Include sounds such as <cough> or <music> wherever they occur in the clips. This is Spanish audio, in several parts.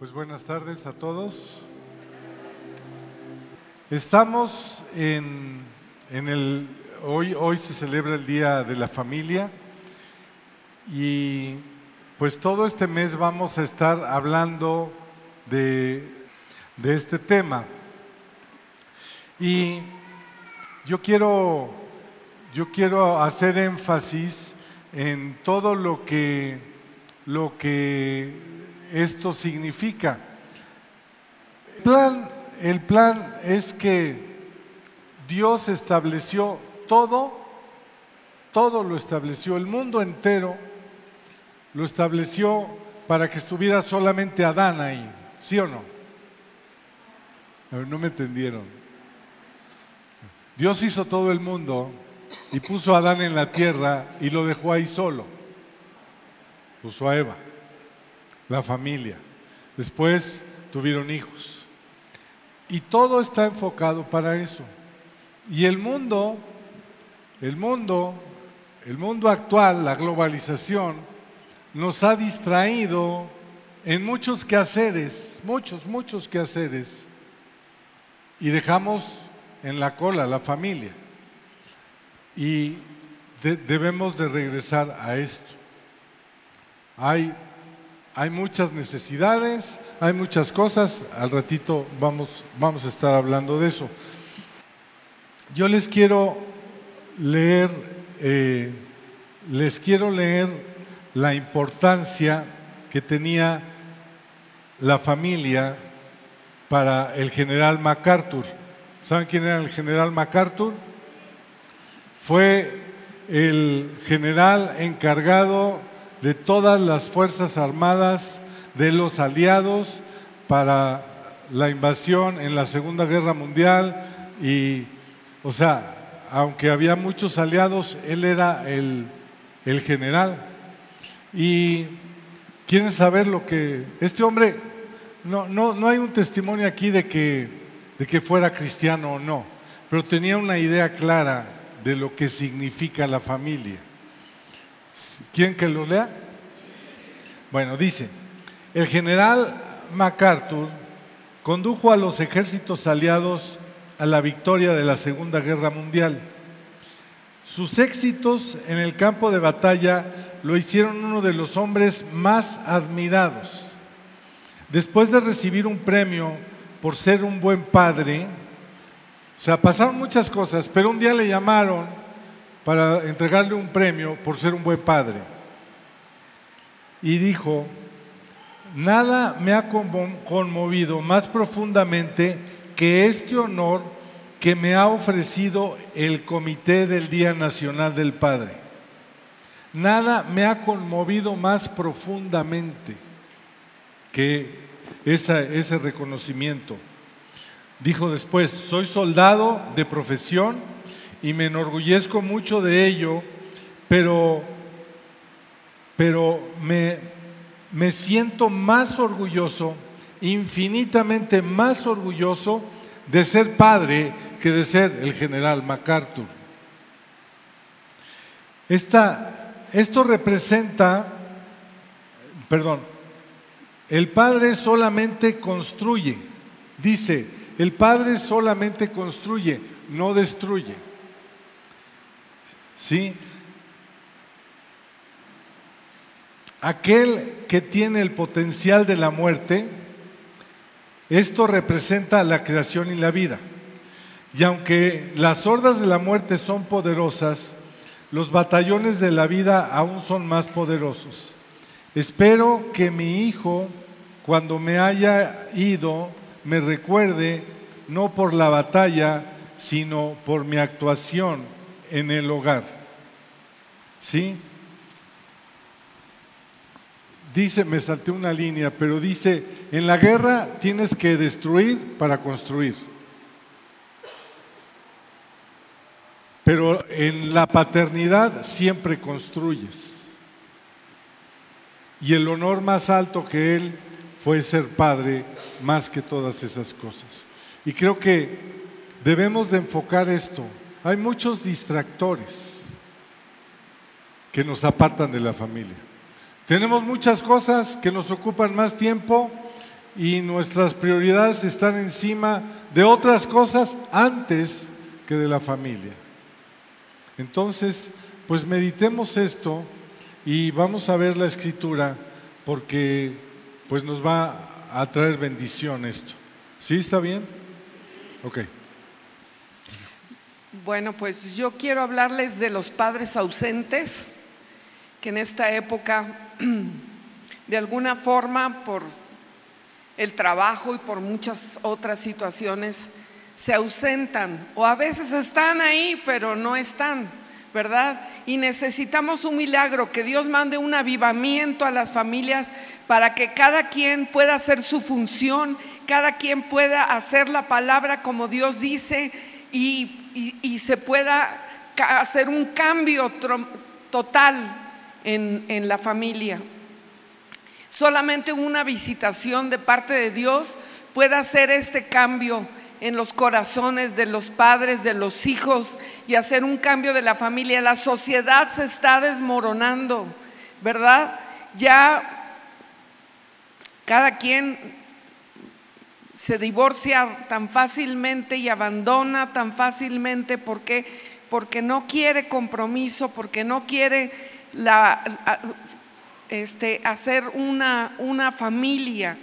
Pues buenas tardes a todos. Estamos en, en el, hoy, hoy se celebra el Día de la Familia y pues todo este mes vamos a estar hablando de, de este tema. Y yo quiero, yo quiero hacer énfasis en todo lo que, lo que esto significa. El plan, el plan es que Dios estableció todo, todo lo estableció, el mundo entero lo estableció para que estuviera solamente Adán ahí, ¿sí o no? no me entendieron. Dios hizo todo el mundo y puso a Adán en la tierra y lo dejó ahí solo. Puso a Eva la familia. Después tuvieron hijos. Y todo está enfocado para eso. Y el mundo, el mundo, el mundo actual, la globalización, nos ha distraído en muchos quehaceres, muchos, muchos quehaceres. Y dejamos en la cola la familia. Y debemos de regresar a esto. Hay hay muchas necesidades, hay muchas cosas, al ratito vamos, vamos a estar hablando de eso. Yo les quiero leer, eh, les quiero leer la importancia que tenía la familia para el general MacArthur. ¿Saben quién era el general MacArthur? Fue el general encargado de todas las Fuerzas Armadas de los aliados para la invasión en la Segunda Guerra Mundial y, o sea, aunque había muchos aliados, él era el, general. Y quieren saber lo que este hombre, no, no, no hay un testimonio aquí de que, de que fuera cristiano o no, pero tenía una idea clara de lo que significa la familia. ¿Quién que lo lea? Bueno, dice, el general MacArthur condujo a los ejércitos aliados a la victoria de la Segunda Guerra Mundial. Sus éxitos en el campo de batalla lo hicieron uno de los hombres más admirados. Después de recibir un premio por ser un buen padre, o sea, pasaron muchas cosas, pero un día le llamaron para entregarle un premio por ser un buen padre. Y dijo, nada me ha conmovido más profundamente que este honor que me ha ofrecido el Comité del Día Nacional del Padre. Nada me ha conmovido más profundamente que ese reconocimiento. Dijo después, soy soldado de profesión y me enorgullezco mucho de ello, pero, pero me, me siento más orgulloso, infinitamente más orgulloso de ser padre que de ser el general MacArthur. esto representa, perdón, el padre solamente construye, dice, el padre solamente construye, no destruye. ¿Sí? Aquel que tiene el potencial de la muerte, esto representa la creación y la vida. Y aunque las hordas de la muerte son poderosas, los batallones de la vida aún son más poderosos. Espero que mi hijo, cuando me haya ido, me recuerde no por la batalla, sino por mi actuación en el hogar. ¿Sí? Dice, me salté una línea, pero dice, en la guerra tienes que destruir para construir. Pero en la paternidad siempre construyes. Y el honor más alto que él fue ser padre más que todas esas cosas. Y creo que debemos de enfocar esto hay muchos distractores que nos apartan de la familia. Tenemos muchas cosas que nos ocupan más tiempo y nuestras prioridades están encima de otras cosas antes que de la familia. Entonces, pues meditemos esto y vamos a ver la escritura porque pues nos va a traer bendición esto. ¿Sí está bien? Ok. Bueno, pues yo quiero hablarles de los padres ausentes, que en esta época, <clears throat> de alguna forma, por el trabajo y por muchas otras situaciones, se ausentan o a veces están ahí, pero no están. ¿verdad? Y necesitamos un milagro, que Dios mande un avivamiento a las familias para que cada quien pueda hacer su función, cada quien pueda hacer la palabra como Dios dice y, se pueda hacer un cambio total en, la familia. Solamente una visitación de parte de Dios puede hacer este cambio en los corazones de los padres, de los hijos y hacer un cambio de la familia. La sociedad se está desmoronando, ¿verdad? Ya cada quien se divorcia tan fácilmente y abandona tan fácilmente porque porque no quiere compromiso, porque no quiere la, este, hacer una, una familia.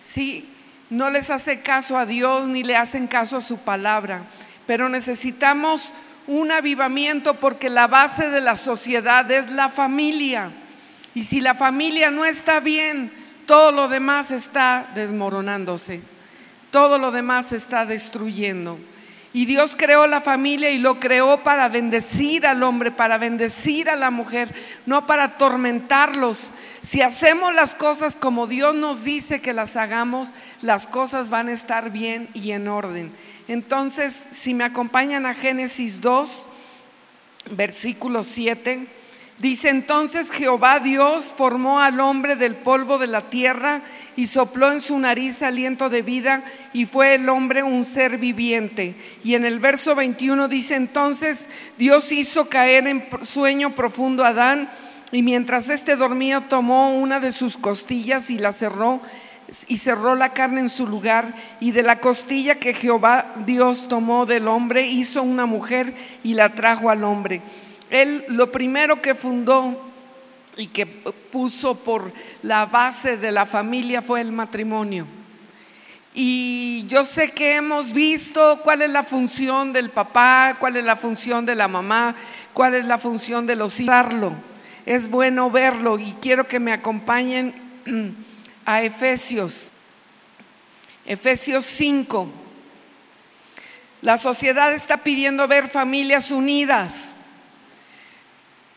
Sí, no les hace caso a Dios ni le hacen caso a su palabra, pero necesitamos un avivamiento porque la base de la sociedad es la familia. Y si la familia no está bien, todo lo demás está desmoronándose, todo lo demás está destruyendo. Y Dios creó la familia y lo creó para bendecir al hombre, para bendecir a la mujer, no para atormentarlos. Si hacemos las cosas como Dios nos dice que las hagamos, las cosas van a estar bien y en orden. Entonces, si me acompañan a Génesis 2, versículo 7. Dice entonces Jehová Dios formó al hombre del polvo de la tierra y sopló en su nariz aliento de vida y fue el hombre un ser viviente. Y en el verso 21 dice entonces Dios hizo caer en sueño profundo a Adán y mientras éste dormía tomó una de sus costillas y la cerró y cerró la carne en su lugar y de la costilla que Jehová Dios tomó del hombre hizo una mujer y la trajo al hombre. Él lo primero que fundó y que puso por la base de la familia fue el matrimonio. Y yo sé que hemos visto cuál es la función del papá, cuál es la función de la mamá, cuál es la función de los hijos. Es bueno verlo y quiero que me acompañen <clears throat> a Efesios. Efesios 5. La sociedad está pidiendo ver familias unidas.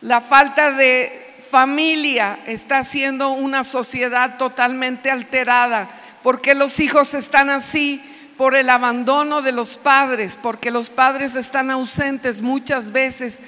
La falta de familia está haciendo una sociedad totalmente alterada. porque los hijos están así? Por el abandono de los padres, porque los padres están ausentes muchas veces.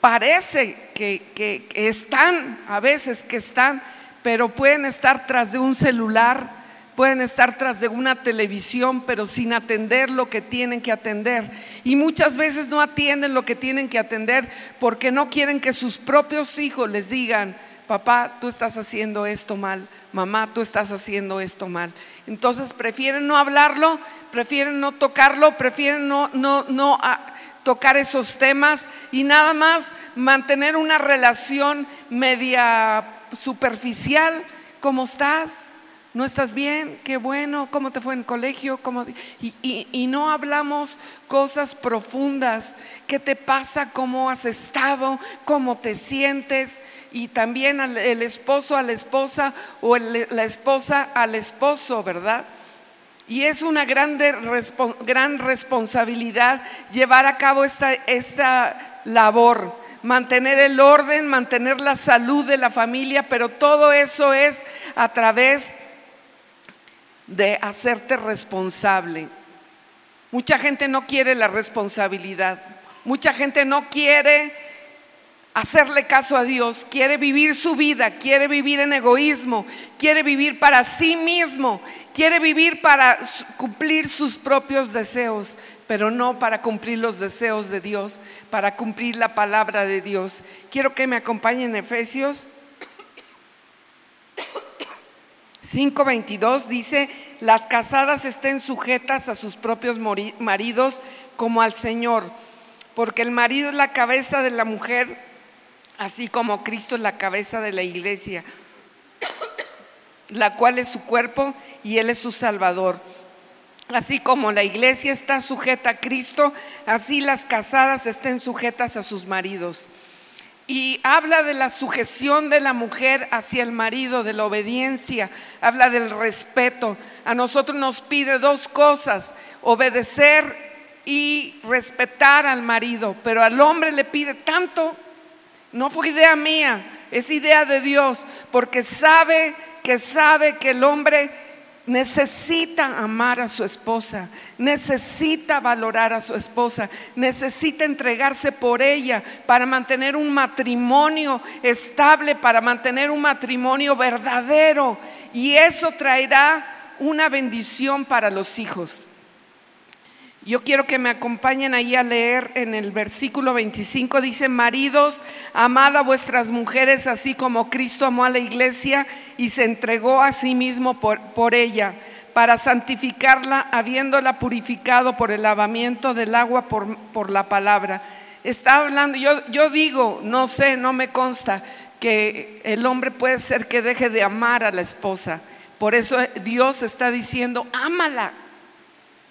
Parece que, que están, a veces que están, pero pueden estar tras de un celular pueden estar tras de una televisión, pero sin atender lo que tienen que atender. Y muchas veces no atienden lo que tienen que atender porque no quieren que sus propios hijos les digan, papá, tú estás haciendo esto mal, mamá, tú estás haciendo esto mal. Entonces prefieren no hablarlo, prefieren no tocarlo, prefieren no, no, no ah, tocar esos temas y nada más mantener una relación media superficial. ¿Cómo estás? ¿No estás bien? Qué bueno. ¿Cómo te fue en el colegio? Y, no hablamos cosas profundas. ¿Qué te pasa? ¿Cómo has estado? ¿Cómo te sientes? Y también el esposo a la esposa o la esposa al esposo, ¿verdad? Y es una grande, gran responsabilidad llevar a cabo esta, esta labor mantener el orden, mantener la salud de la familia, pero todo eso es a través de hacerte responsable. Mucha gente no quiere la responsabilidad. Mucha gente no quiere hacerle caso a Dios, quiere vivir su vida, quiere vivir en egoísmo, quiere vivir para sí mismo, quiere vivir para cumplir sus propios deseos, pero no para cumplir los deseos de Dios, para cumplir la palabra de Dios. Quiero que me acompañen en Efesios 5.22 dice, las casadas estén sujetas a sus propios maridos como al Señor, porque el marido es la cabeza de la mujer, así como Cristo es la cabeza de la iglesia, la cual es su cuerpo y Él es su Salvador. Así como la iglesia está sujeta a Cristo, así las casadas estén sujetas a sus maridos. Y habla de la sujeción de la mujer hacia el marido, de la obediencia, habla del respeto. A nosotros nos pide dos cosas, obedecer y respetar al marido, pero al hombre le pide tanto, no fue idea mía, es idea de Dios, porque sabe que sabe que el hombre necesita amar a su esposa, necesita valorar a su esposa, necesita entregarse por ella para mantener un matrimonio estable, para mantener un matrimonio verdadero. Y eso traerá una bendición para los hijos. Yo quiero que me acompañen ahí a leer en el versículo 25, dice, maridos, amad a vuestras mujeres así como Cristo amó a la iglesia y se entregó a sí mismo por, ella, para santificarla, habiéndola purificado por el lavamiento del agua por, por la palabra. Está hablando, yo, yo digo, no sé, no me consta, que el hombre puede ser que deje de amar a la esposa. Por eso Dios está diciendo, ámala,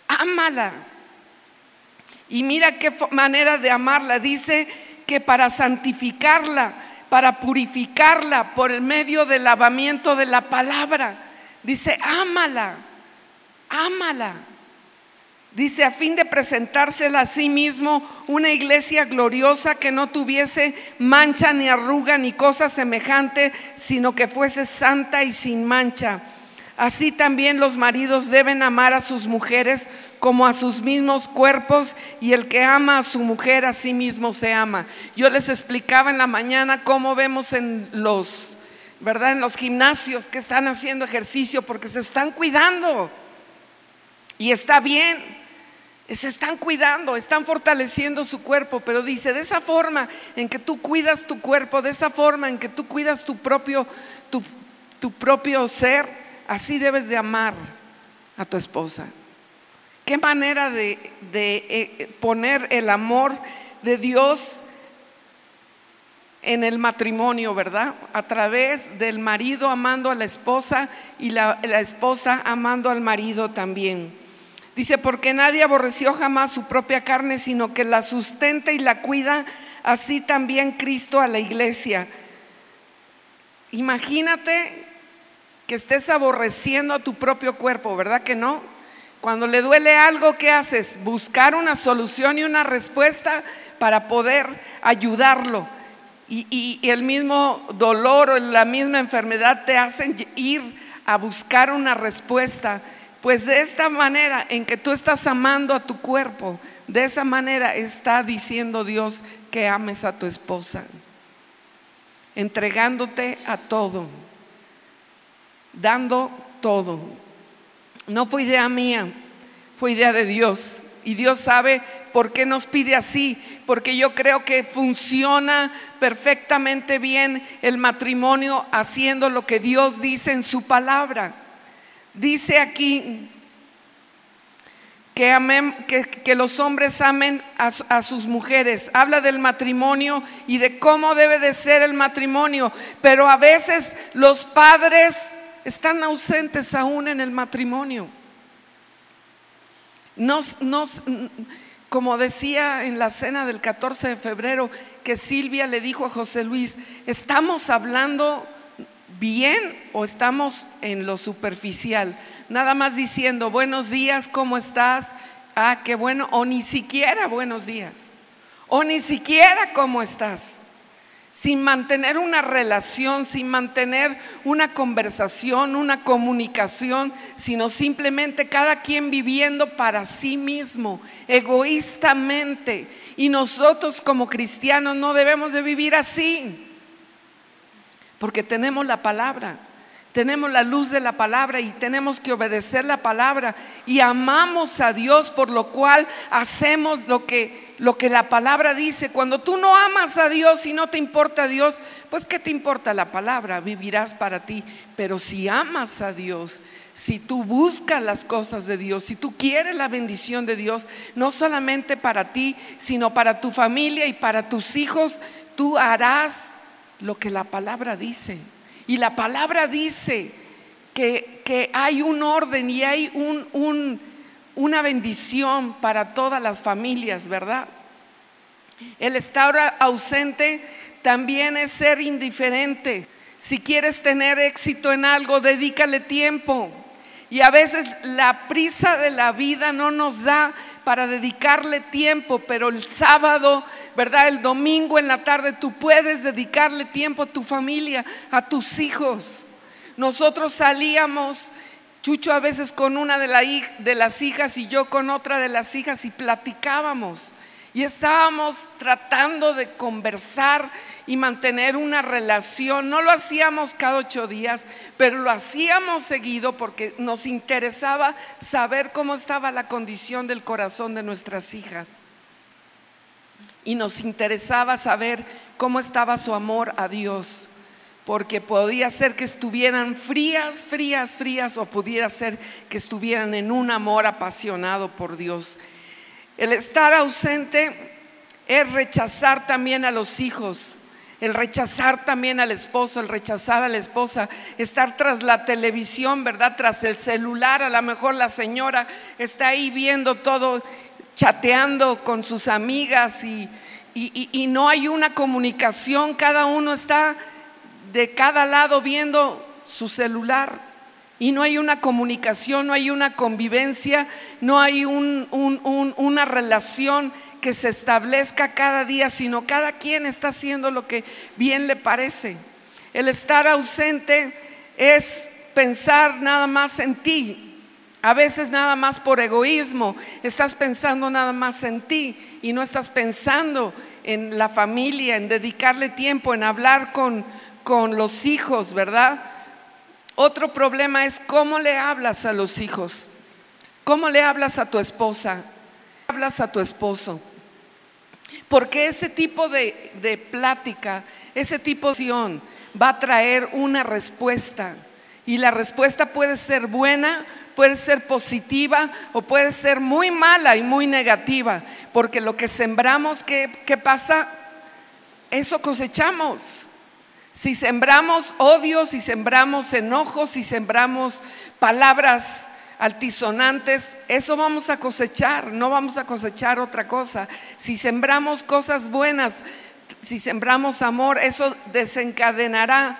ámala. Y mira qué manera de amarla. Dice que para santificarla, para purificarla por el medio del lavamiento de la palabra. Dice, ámala, ámala. Dice, a fin de presentársela a sí mismo una iglesia gloriosa que no tuviese mancha ni arruga ni cosa semejante, sino que fuese santa y sin mancha. Así también los maridos deben amar a sus mujeres como a sus mismos cuerpos y el que ama a su mujer a sí mismo se ama. Yo les explicaba en la mañana cómo vemos en los, ¿verdad? En los gimnasios que están haciendo ejercicio porque se están cuidando. Y está bien, se están cuidando, están fortaleciendo su cuerpo, pero dice, de esa forma en que tú cuidas tu cuerpo, de esa forma en que tú cuidas tu propio, tu, tu propio ser, Así debes de amar a tu esposa. Qué manera de, eh, poner el amor de Dios en el matrimonio, ¿verdad? A través del marido amando a la esposa y la, la, esposa amando al marido también. Dice, porque nadie aborreció jamás su propia carne, sino que la sustenta y la cuida, así también Cristo a la iglesia. Imagínate que estés aborreciendo a tu propio cuerpo, ¿verdad que no? Cuando le duele algo, ¿qué haces? Buscar una solución y una respuesta para poder ayudarlo. Y, el mismo dolor o la misma enfermedad te hacen ir a buscar una respuesta. Pues de esta manera en que tú estás amando a tu cuerpo, de esa manera está diciendo Dios que ames a tu esposa, entregándote a todo dando todo. No fue idea mía, fue idea de Dios. Y Dios sabe por qué nos pide así, porque yo creo que funciona perfectamente bien el matrimonio haciendo lo que Dios dice en su palabra. Dice aquí que, que, los hombres amen a, a, sus mujeres. Habla del matrimonio y de cómo debe de ser el matrimonio. Pero a veces los padres están ausentes aún en el matrimonio. Nos, como decía en la cena del 14 de febrero, que Silvia le dijo a José Luis, ¿estamos hablando bien o estamos en lo superficial? Nada más diciendo, buenos días, ¿cómo estás? Ah, qué bueno, o ni siquiera buenos días, o ni siquiera cómo estás sin mantener una relación, sin mantener una conversación, una comunicación, sino simplemente cada quien viviendo para sí mismo, egoístamente. Y nosotros como cristianos no debemos de vivir así, porque tenemos la palabra, Tenemos la luz de la palabra y tenemos que obedecer la palabra y amamos a Dios por lo cual hacemos lo que, lo que la palabra dice. Cuando tú no amas a Dios y no te importa Dios, pues ¿qué te importa la palabra? Vivirás para ti. Pero si amas a Dios, si tú buscas las cosas de Dios, si tú quieres la bendición de Dios, no solamente para ti, sino para tu familia y para tus hijos, tú harás lo que la palabra dice. Y la palabra dice que, que hay un orden y hay un, una bendición para todas las familias, ¿verdad? El estar ausente también es ser indiferente. Si quieres tener éxito en algo, dedícale tiempo. Y a veces la prisa de la vida no nos da para dedicarle tiempo, pero el sábado, ¿verdad? El domingo en la tarde tú puedes dedicarle tiempo a tu familia, a tus hijos. Nosotros salíamos, Chucho a veces con una de, de las hijas y yo con otra de las hijas y platicábamos. Y estábamos tratando de conversar y mantener una relación. No lo hacíamos cada ocho días, pero lo hacíamos seguido porque nos interesaba saber cómo estaba la condición del corazón de nuestras hijas. Y nos interesaba saber cómo estaba su amor a Dios. Porque podía ser que estuvieran frías, frías, frías, o pudiera ser que estuvieran en un amor apasionado por Dios. El estar ausente es rechazar también a los hijos, el rechazar también al esposo, el rechazar a la esposa, estar tras la televisión, ¿verdad? Tras el celular, a lo mejor la señora está ahí viendo todo, chateando con sus amigas y, y no hay una comunicación, cada uno está de cada lado viendo su celular y no hay una comunicación, no hay una convivencia, no hay una relación que se establezca cada día, sino cada quien está haciendo lo que bien le parece. El estar ausente es pensar nada más en ti, a veces nada más por egoísmo, estás pensando nada más en ti y no estás pensando en la familia, en dedicarle tiempo, en hablar con, con los hijos, ¿verdad? Otro problema es cómo le hablas a los hijos, cómo le hablas a tu esposa, hablas a tu esposo. Porque ese tipo de, plática, ese tipo de acción va a traer una respuesta. Y la respuesta puede ser buena, puede ser positiva o puede ser muy mala y muy negativa. Porque lo que sembramos, ¿qué, qué pasa? Eso cosechamos. Si sembramos odio, si sembramos enojos, si sembramos palabras altisonantes, eso vamos a cosechar, no vamos a cosechar otra cosa. Si sembramos cosas buenas, si sembramos amor, eso desencadenará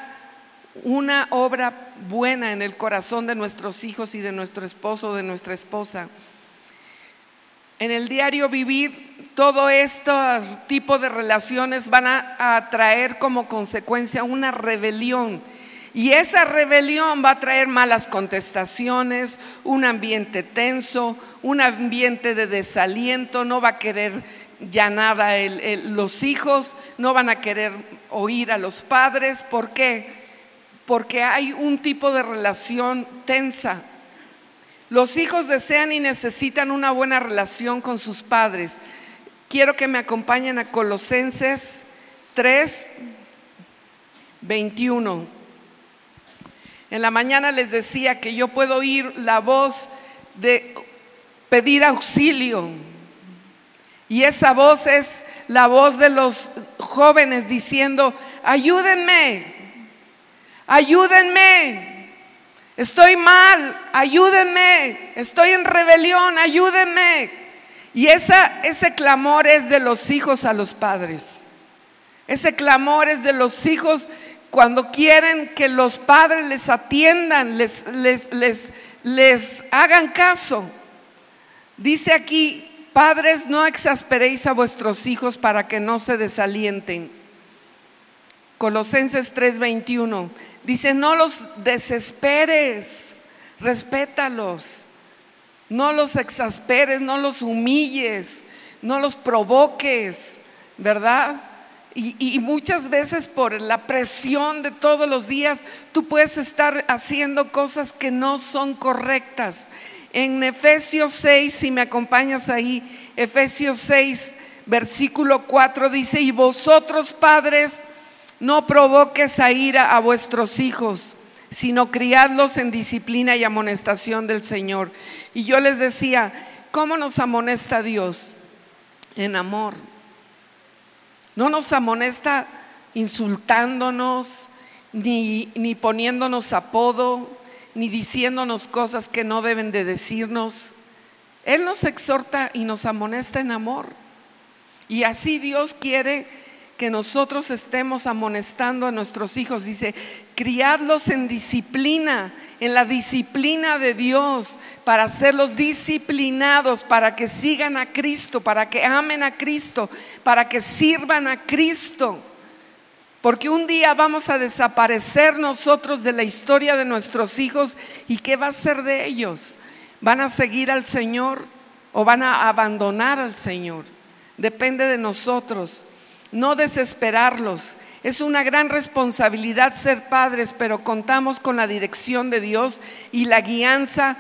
una obra buena en el corazón de nuestros hijos y de nuestro esposo, de nuestra esposa. En el diario vivir, todo este tipo de relaciones van a, traer como consecuencia una rebelión. Y esa rebelión va a traer malas contestaciones, un ambiente tenso, un ambiente de desaliento, no va a querer ya nada los hijos, no van a querer oír a los padres. ¿Por qué? Porque hay un tipo de relación tensa, los hijos desean y necesitan una buena relación con sus padres. Quiero que me acompañen a Colosenses 3, 21. En la mañana les decía que yo puedo oír la voz de pedir auxilio. Y esa voz es la voz de los jóvenes diciendo, ayúdenme, ayúdenme, Estoy mal, ayúdenme. Estoy en rebelión, ayúdenme. Y ese clamor es de los hijos a los padres. Ese clamor es de los hijos cuando quieren que los padres les atiendan, les, les, les, les hagan caso. Dice aquí, padres, no exasperéis a vuestros hijos para que no se desalienten. Colosenses 3:21. Dice, no los desesperes, respétalos. No los exasperes, no los humilles, no los provoques, ¿verdad? Y, muchas veces por la presión de todos los días, tú puedes estar haciendo cosas que no son correctas. En Efesios 6, si me acompañas ahí, Efesios 6, versículo 4 dice, y vosotros padres, no provoques a ira a vuestros hijos, sino criadlos en disciplina y amonestación del Señor. Y yo les decía, ¿cómo nos amonesta Dios? En amor. No nos amonesta insultándonos, ni, ni poniéndonos apodo, ni diciéndonos cosas que no deben de decirnos. Él nos exhorta y nos amonesta en amor. Y así Dios quiere que nosotros estemos amonestando a nuestros hijos. Dice, criadlos en disciplina, en la disciplina de Dios, para hacerlos disciplinados, para que sigan a Cristo, para que amen a Cristo, para que sirvan a Cristo. Porque un día vamos a desaparecer nosotros de la historia de nuestros hijos y ¿qué va a ser de ellos? ¿Van a seguir al Señor o van a abandonar al Señor? Depende de nosotros no desesperarlos. Es una gran responsabilidad ser padres, pero contamos con la dirección de Dios y la guianza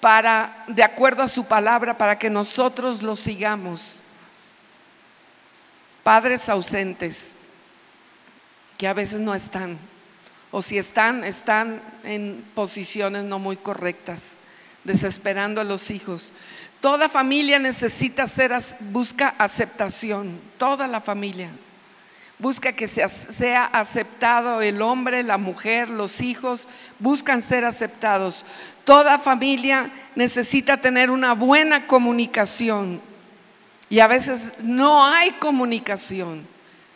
para, de acuerdo a su palabra, para que nosotros lo sigamos. Padres ausentes, que a veces no están, o si están, están en posiciones no muy correctas, desesperando a los hijos. Toda familia necesita ser, busca aceptación, toda la familia. Busca que sea, aceptado el hombre, la mujer, los hijos, buscan ser aceptados. Toda familia necesita tener una buena comunicación y a veces no hay comunicación,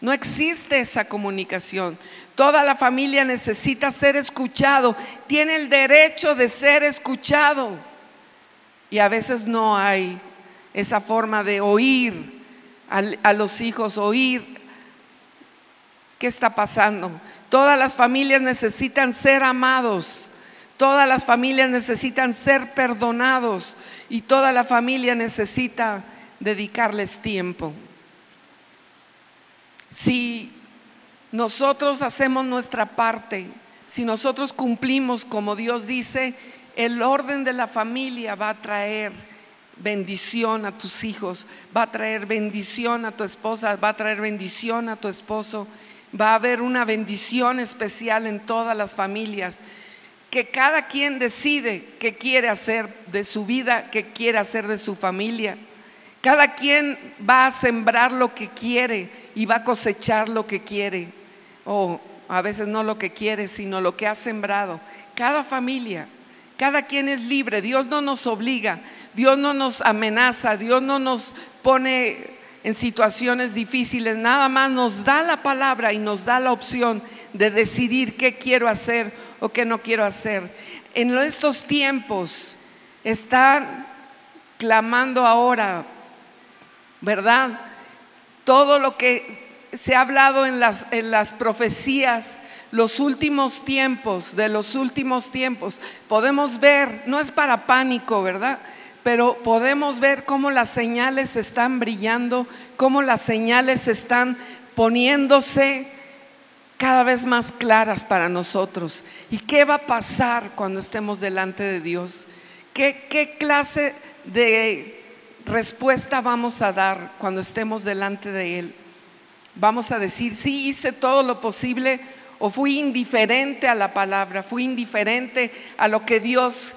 no existe esa comunicación. Toda la familia necesita ser escuchado, tiene el derecho de ser escuchado. Y a veces no hay esa forma de oír a, los hijos, oír qué está pasando. Todas las familias necesitan ser amados. Todas las familias necesitan ser perdonados y toda la familia necesita dedicarles tiempo. Si nosotros hacemos nuestra parte, si nosotros cumplimos como Dios dice, el orden de la familia va a traer bendición a tus hijos, va a traer bendición a tu esposa, va a traer bendición a tu esposo, va a haber una bendición especial en todas las familias, que cada quien decide qué quiere hacer de su vida, qué quiere hacer de su familia. Cada quien va a sembrar lo que quiere y va a cosechar lo que quiere. O a veces no lo que quiere, sino lo que ha sembrado. Cada familia cada quien es libre, Dios no nos obliga, Dios no nos amenaza, Dios no nos pone en situaciones difíciles, nada más nos da la palabra y nos da la opción de decidir qué quiero hacer o qué no quiero hacer. En estos tiempos están clamando ahora, ¿verdad? Todo lo que se ha hablado en las, en las profecías los últimos tiempos, de los últimos tiempos, podemos ver, no es para pánico, ¿verdad? Pero podemos ver cómo las señales están brillando, cómo las señales están poniéndose cada vez más claras para nosotros. ¿Y qué va a pasar cuando estemos delante de Dios? ¿Qué, qué clase de respuesta vamos a dar cuando estemos delante de Él? Vamos a decir, sí, hice todo lo posible o fui indiferente a la palabra, fui indiferente a lo que Dios,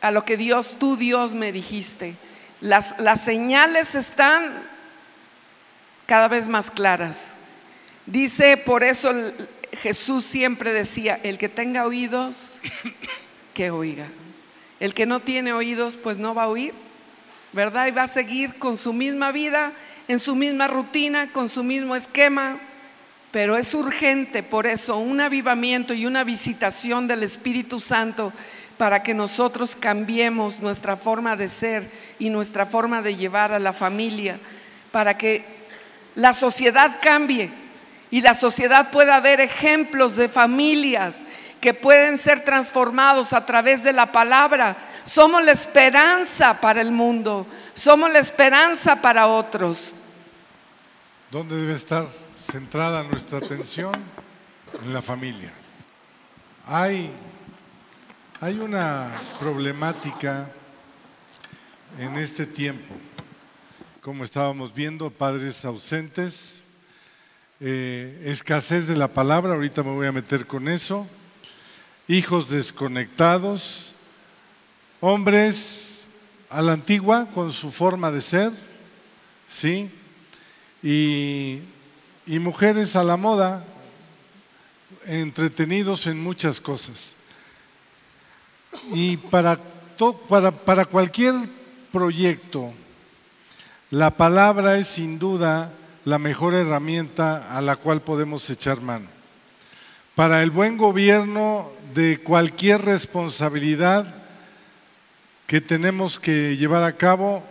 a lo que Dios, tú Dios me dijiste. Las, las señales están cada vez más claras. Dice, por eso Jesús siempre decía, el que tenga oídos, <coughs> que oiga. El que no tiene oídos, pues no va a oír, ¿verdad? Y va a seguir con su misma vida, en su misma rutina, con su mismo esquema pero es urgente por eso un avivamiento y una visitación del Espíritu Santo para que nosotros cambiemos nuestra forma de ser y nuestra forma de llevar a la familia, para que la sociedad cambie y la sociedad pueda ver ejemplos de familias que pueden ser transformados a través de la palabra. Somos la esperanza para el mundo, somos la esperanza para otros. ¿Dónde debe estar centrada nuestra atención en la familia. Hay, hay una problemática en este tiempo, como estábamos viendo, padres ausentes, eh, escasez de la palabra, ahorita me voy a meter con eso, hijos desconectados, hombres a la antigua con su forma de ser, ¿sí? Y, y mujeres a la moda, entretenidos en muchas cosas. Y para, para, para cualquier proyecto, la palabra es sin duda la mejor herramienta a la cual podemos echar mano. Para el buen gobierno de cualquier responsabilidad que tenemos que llevar a cabo,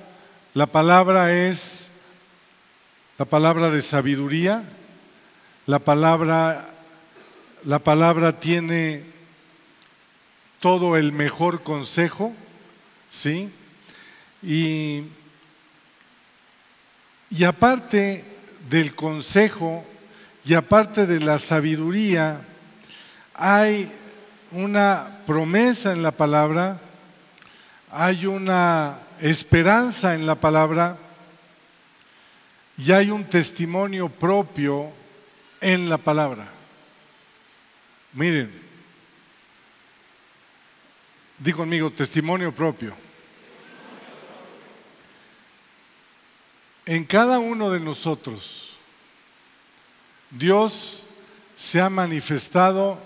la palabra es la palabra de sabiduría, la palabra, la palabra tiene todo el mejor consejo, ¿sí? Y, y aparte del consejo y aparte de la sabiduría, hay una promesa en la palabra, hay una esperanza en la palabra y hay un testimonio propio en la palabra. Miren, di conmigo, testimonio propio. En cada uno de nosotros, Dios se ha manifestado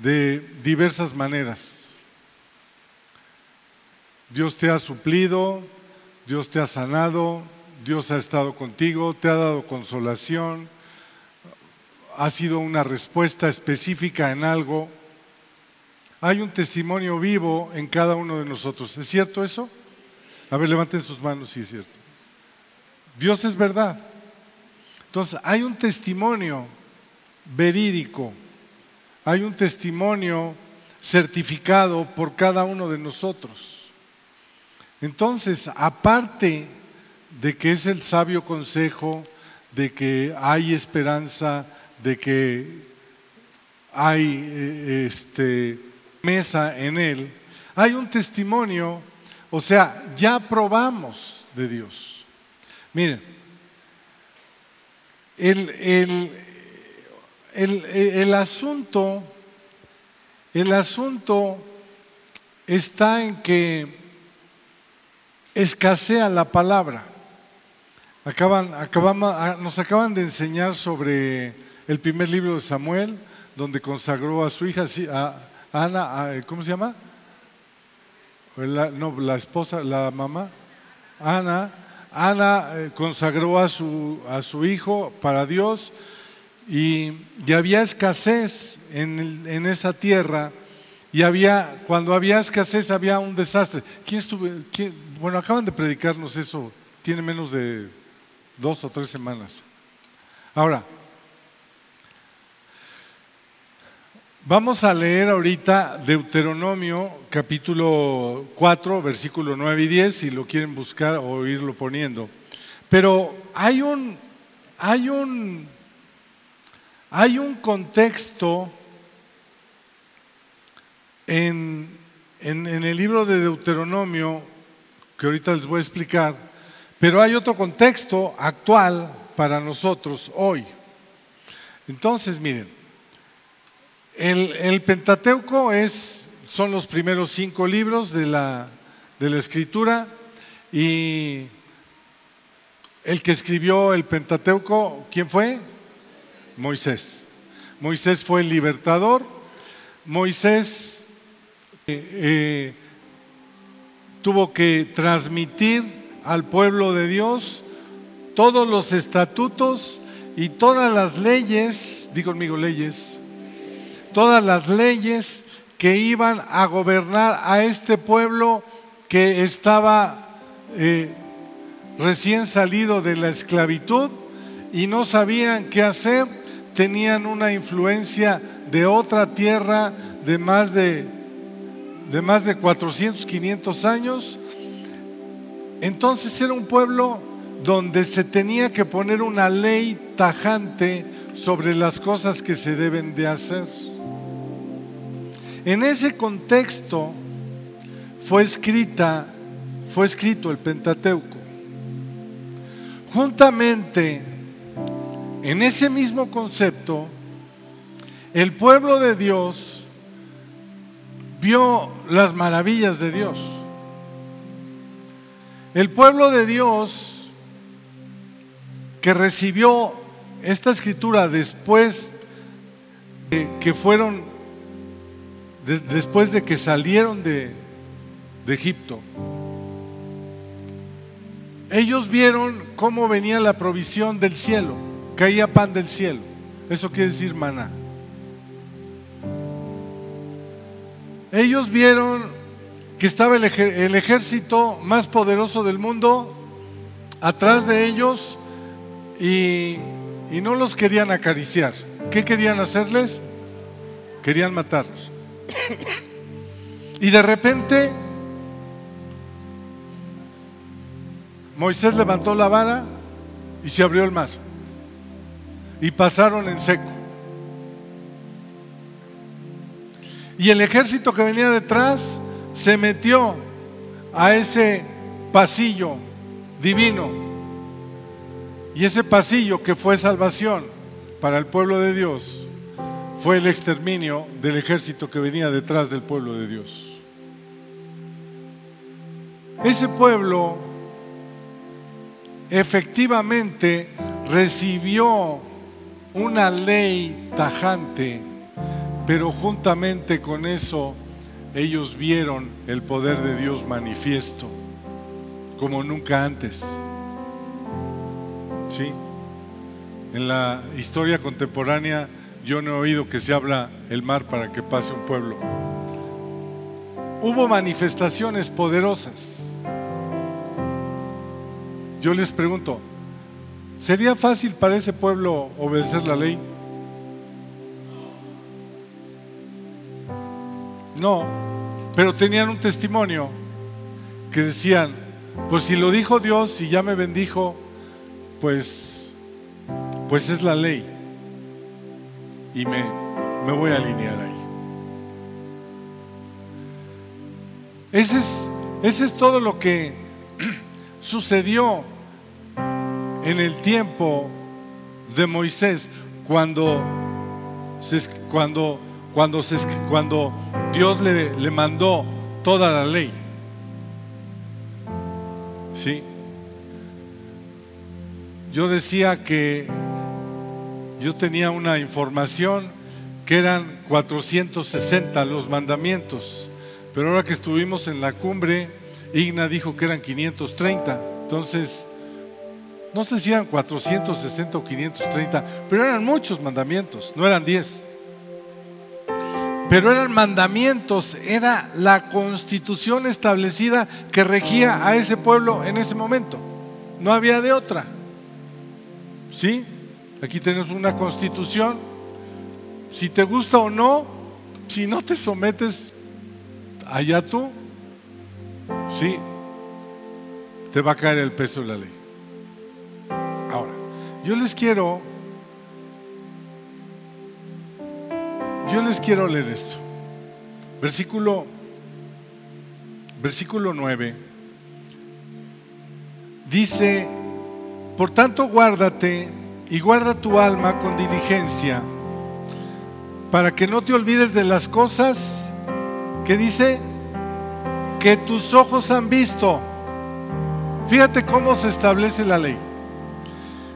de diversas maneras. Dios te ha suplido, Dios te ha sanado, Dios ha estado contigo, te ha dado consolación, ha sido una respuesta específica en algo. Hay un testimonio vivo en cada uno de nosotros. ¿Es cierto eso? A ver, levanten sus manos si es cierto. Dios es verdad. Entonces, hay un testimonio verídico, hay un testimonio certificado por cada uno de nosotros. Entonces, aparte de que es el sabio consejo, de que hay esperanza, de que hay eh, este, mesa en él, hay un testimonio, o sea, ya probamos de Dios. Miren, el, el, asunto, el asunto está en que escasea la palabra. Acaban, acabamos, nos acaban de enseñar sobre el primer libro de Samuel, donde consagró a su hija, a Ana, ¿cómo se llama? no, la esposa, la mamá, Ana, Ana eh, consagró a su, a su hijo para Dios y, había escasez en, esa tierra y había, cuando había escasez había un desastre. ¿Quién estuvo? Bueno, acaban de predicarnos eso, tiene menos de dos o tres semanas. Ahora, Vamos a leer ahorita Deuteronomio capítulo 4, versículo 9 y 10, si lo quieren buscar o irlo poniendo. Pero hay un, hay un, hay un contexto en, en, en el libro de Deuteronomio que ahorita les voy a explicar, pero hay otro contexto actual para nosotros hoy. Entonces, miren, el, Pentateuco es, son los primeros cinco libros de la, de la escritura y el que escribió el Pentateuco, ¿quién fue? Moisés. Moisés fue el libertador. Moisés eh, eh, tuvo que transmitir al pueblo de Dios todos los estatutos y todas las leyes, digo conmigo leyes, todas las leyes que iban a gobernar a este pueblo que estaba eh, recién salido de la esclavitud y no sabían qué hacer, tenían una influencia de otra tierra de más de, de más de 400, 500 años. Entonces era un pueblo donde se tenía que poner una ley tajante sobre las cosas que se deben de hacer. En ese contexto fue escrita, fue escrito el Pentateuco. Juntamente, en ese mismo concepto, el pueblo de Dios vio las maravillas de Dios. El pueblo de Dios que recibió esta escritura después de que fueron, después de que salieron de, de Egipto, ellos vieron cómo venía la provisión del cielo, caía pan del cielo. Eso quiere decir maná. Ellos vieron que estaba el, ejército más poderoso del mundo atrás de ellos y, y no los querían acariciar. ¿Qué querían hacerles? Querían matarlos. Y de repente Moisés levantó la vara y se abrió el mar. Y pasaron en seco. Y el ejército que venía detrás se metió a ese pasillo divino. Y ese pasillo que fue salvación para el pueblo de Dios fue el exterminio del ejército que venía detrás del pueblo de Dios. Ese pueblo efectivamente recibió una ley tajante, pero juntamente con eso ellos vieron el poder de Dios manifiesto como nunca antes. ¿Sí? En la historia contemporánea yo no he oído que se habla el mar para que pase un pueblo. Hubo manifestaciones poderosas yo les pregunto, ¿sería fácil para ese pueblo obedecer la ley? No, pero tenían un testimonio que decían, pues si lo dijo Dios y ya me bendijo, pues, pues es la ley. Y me, me voy a alinear ahí. Ese es, ese es todo lo que <clears throat> sucedió en el tiempo de Moisés, cuando, cuando, cuando, cuando Dios le, le mandó toda la ley. ¿Sí? Yo decía que yo tenía una información que eran 460 los mandamientos, pero ahora que estuvimos en la cumbre, Igna dijo que eran 530. Entonces, no sé si eran 460 o 530, pero eran muchos mandamientos, no eran 10. Pero eran mandamientos, era la constitución establecida que regía a ese pueblo en ese momento. No había de otra. ¿Sí? Aquí tenemos una constitución. Si te gusta o no, si no te sometes allá tú, sí, te va a caer el peso de la ley. Yo les quiero, yo les quiero leer esto. Versículo, versículo 9. Dice, por tanto guárdate y guarda tu alma con diligencia, para que no te olvides de las cosas que dice que tus ojos han visto. Fíjate cómo se establece la ley.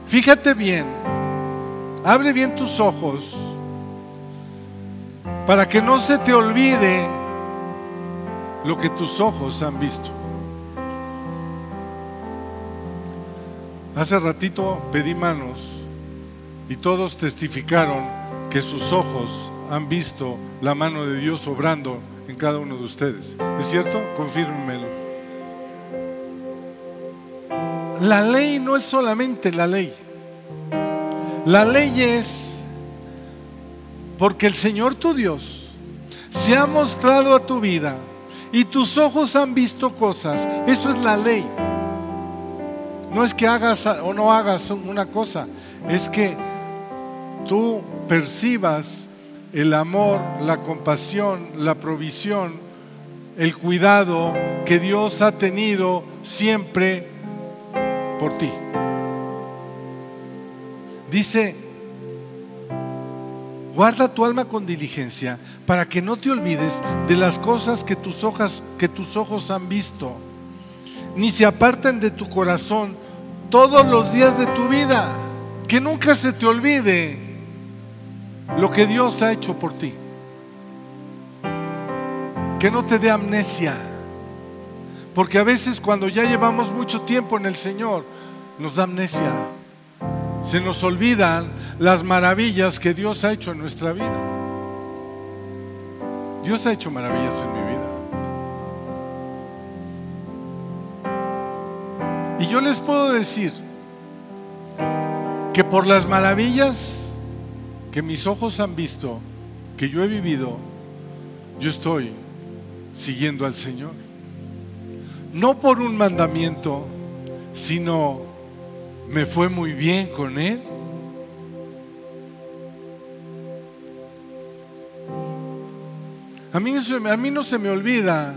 Fíjate bien, abre bien tus ojos para que no se te olvide lo que tus ojos han visto. Hace ratito pedí manos y todos testificaron que sus ojos han visto la mano de Dios obrando en cada uno de ustedes. ¿Es cierto? Confírmelo. La ley no es solamente la ley. La ley es porque el Señor tu Dios se ha mostrado a tu vida y tus ojos han visto cosas. Eso es la ley. No es que hagas o no hagas una cosa, es que tú percibas el amor, la compasión, la provisión, el cuidado que Dios ha tenido siempre por ti. Dice, guarda tu alma con diligencia para que no te olvides de las cosas que tus, ojos, que tus ojos han visto, ni se aparten de tu corazón todos los días de tu vida. Que nunca se te olvide lo que Dios ha hecho por ti. Que no te dé amnesia. Porque a veces cuando ya llevamos mucho tiempo en el Señor, nos da amnesia. Se nos olvidan las maravillas que Dios ha hecho en nuestra vida. Dios ha hecho maravillas en mi vida. Y yo les puedo decir que por las maravillas que mis ojos han visto, que yo he vivido, yo estoy siguiendo al Señor. No por un mandamiento, sino me fue muy bien con Él. A mí, no se me olvida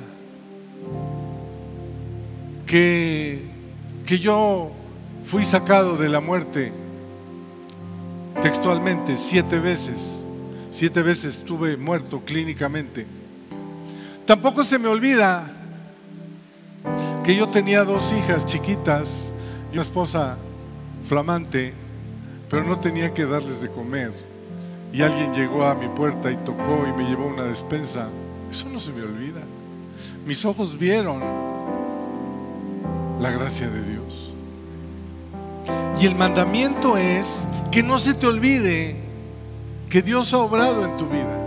que que yo fui sacado de la muerte textualmente siete veces. Siete veces estuve muerto clínicamente. Tampoco se me olvida que yo tenía dos hijas chiquitas y una esposa flamante, pero no tenía que darles de comer. Y alguien llegó a mi puerta y tocó y me llevó una despensa. Eso no se me olvida. Mis ojos vieron la gracia de Dios. Y el mandamiento es que no se te olvide que Dios ha obrado en tu vida.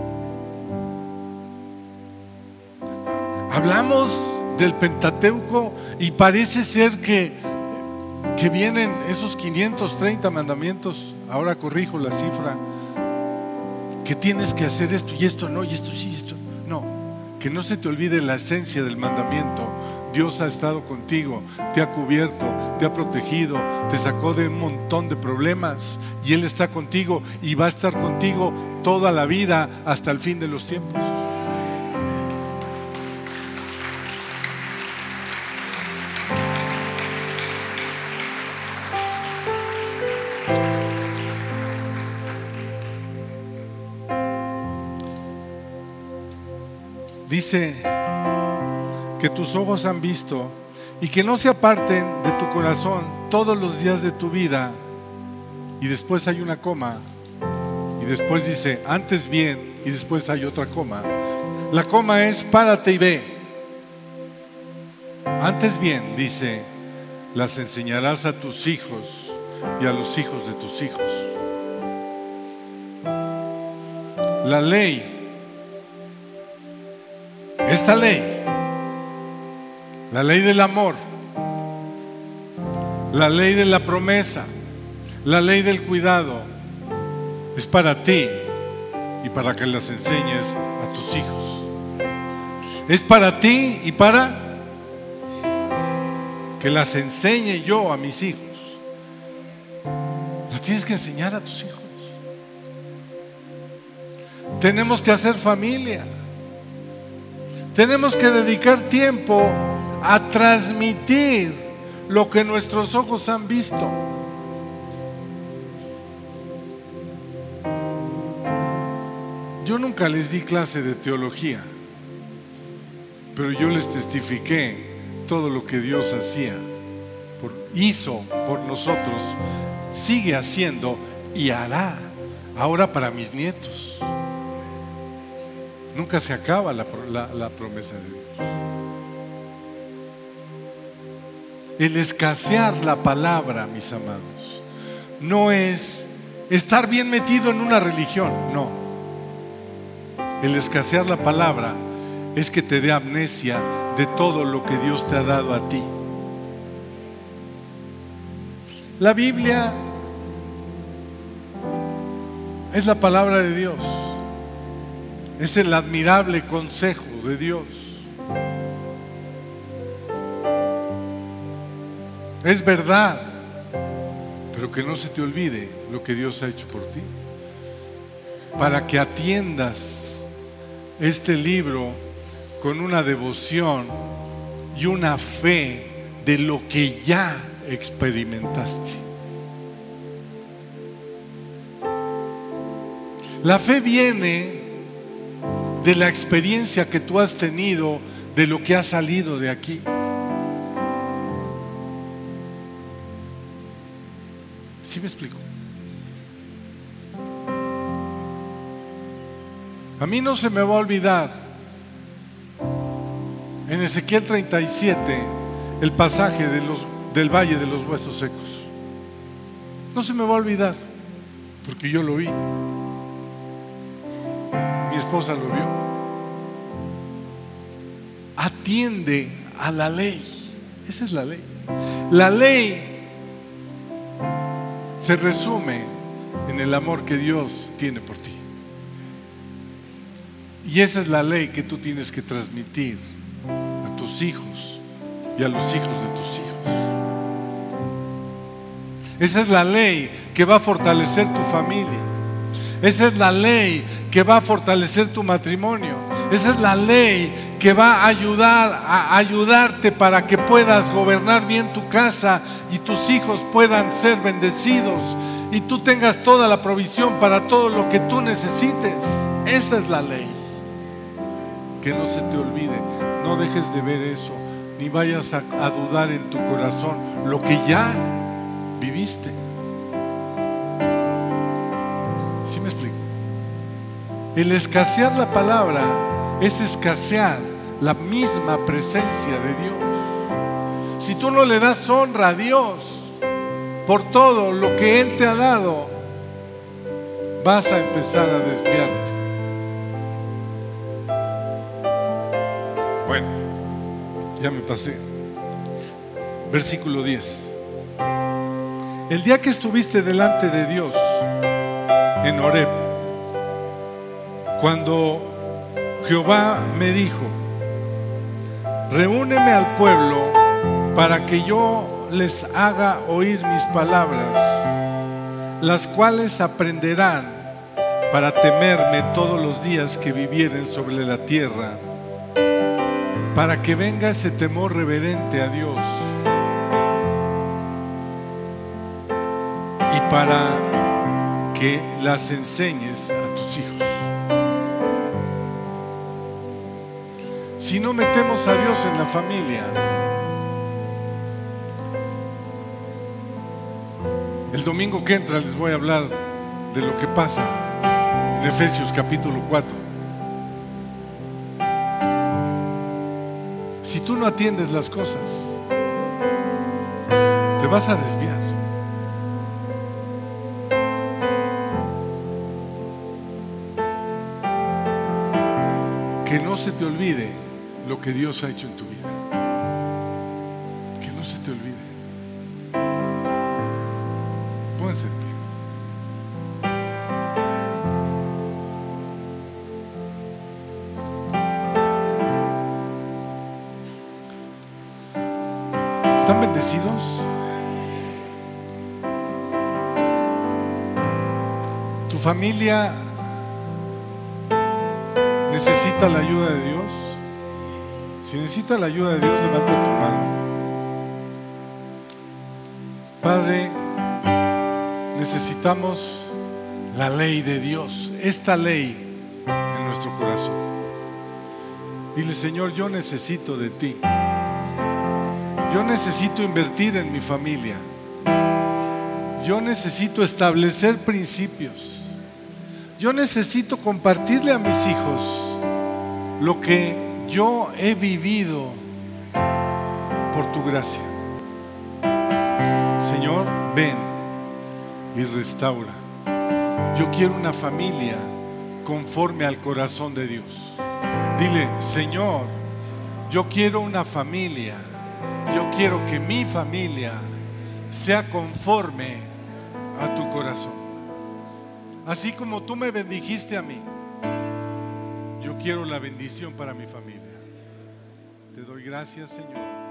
Hablamos del Pentateuco y parece ser que, que vienen esos 530 mandamientos, ahora corrijo la cifra, que tienes que hacer esto y esto no, y esto sí, esto no. Que no se te olvide la esencia del mandamiento Dios ha estado contigo, te ha cubierto, te ha protegido, te sacó de un montón de problemas y Él está contigo y va a estar contigo toda la vida hasta el fin de los tiempos. Dice que tus ojos han visto y que no se aparten de tu corazón todos los días de tu vida. Y después hay una coma. Y después dice, antes bien, y después hay otra coma. La coma es, párate y ve. Antes bien, dice, las enseñarás a tus hijos y a los hijos de tus hijos. La ley, esta ley la ley del amor, la ley de la promesa, la ley del cuidado, es para ti y para que las enseñes a tus hijos. Es para ti y para que las enseñe yo a mis hijos. Las tienes que enseñar a tus hijos. Tenemos que hacer familia. Tenemos que dedicar tiempo a transmitir lo que nuestros ojos han visto. Yo nunca les di clase de teología, pero yo les testifiqué todo lo que Dios hacía, hizo por nosotros, sigue haciendo y hará ahora para mis nietos. Nunca se acaba la, promesa de Dios. El escasear la palabra, mis amados, no es estar bien metido en una religión, no. El escasear la palabra es que te dé amnesia de todo lo que Dios te ha dado a ti. La Biblia es la palabra de Dios. Es el admirable consejo de Dios. es verdad, pero que no se te olvide lo que Dios ha hecho por ti. Para que atiendas este libro con una devoción y una fe de lo que ya experimentaste. La fe viene de la experiencia que tú has tenido, de lo que ha salido de aquí. ¿Sí me explico? A mí no se me va a olvidar en Ezequiel 37 el pasaje del valle de los huesos secos. No se me va a olvidar, porque yo lo vi. Esposa lo vio. Atiende a la ley. Esa es la ley. La ley se resume en el amor que Dios tiene por ti. Y esa es la ley que tú tienes que transmitir a tus hijos y a los hijos de tus hijos. Esa es la ley que va a fortalecer tu familia. Esa es la ley que va a fortalecer tu matrimonio. Esa es la ley que va a ayudar a ayudarte para que puedas gobernar bien tu casa y tus hijos puedan ser bendecidos y tú tengas toda la provisión para todo lo que tú necesites. Esa es la ley. Que no se te olvide, no dejes de ver eso, ni vayas a, a dudar en tu corazón lo que ya viviste. El escasear la palabra es escasear la misma presencia de Dios. Si tú no le das honra a Dios por todo lo que Él te ha dado, vas a empezar a desviarte. Bueno, ya me pasé. Versículo 10. El día que estuviste delante de Dios en Horeb, cuando Jehová me dijo, reúneme al pueblo para que yo les haga oír mis palabras, las cuales aprenderán para temerme todos los días que vivieren sobre la tierra, para que venga ese temor reverente a Dios y para que las enseñes Si no metemos a Dios en la familia, el domingo que entra les voy a hablar de lo que pasa en Efesios capítulo 4. Si tú no atiendes las cosas, te vas a desviar. Que no se te olvide lo que Dios ha hecho en tu vida. Que no se te olvide. Pónganse en. ¿Están bendecidos? ¿Tu familia necesita la ayuda de Dios? Si necesita la ayuda de Dios, levanta tu mano. Padre, necesitamos la ley de Dios, esta ley en nuestro corazón. Dile, Señor, yo necesito de ti. Yo necesito invertir en mi familia. Yo necesito establecer principios. Yo necesito compartirle a mis hijos lo que yo he vivido por tu gracia. Señor, ven y restaura. Yo quiero una familia conforme al corazón de Dios. Dile, Señor, yo quiero una familia. Yo quiero que mi familia sea conforme a tu corazón. Así como tú me bendijiste a mí, yo quiero la bendición para mi familia. Te doy gracias, Señor.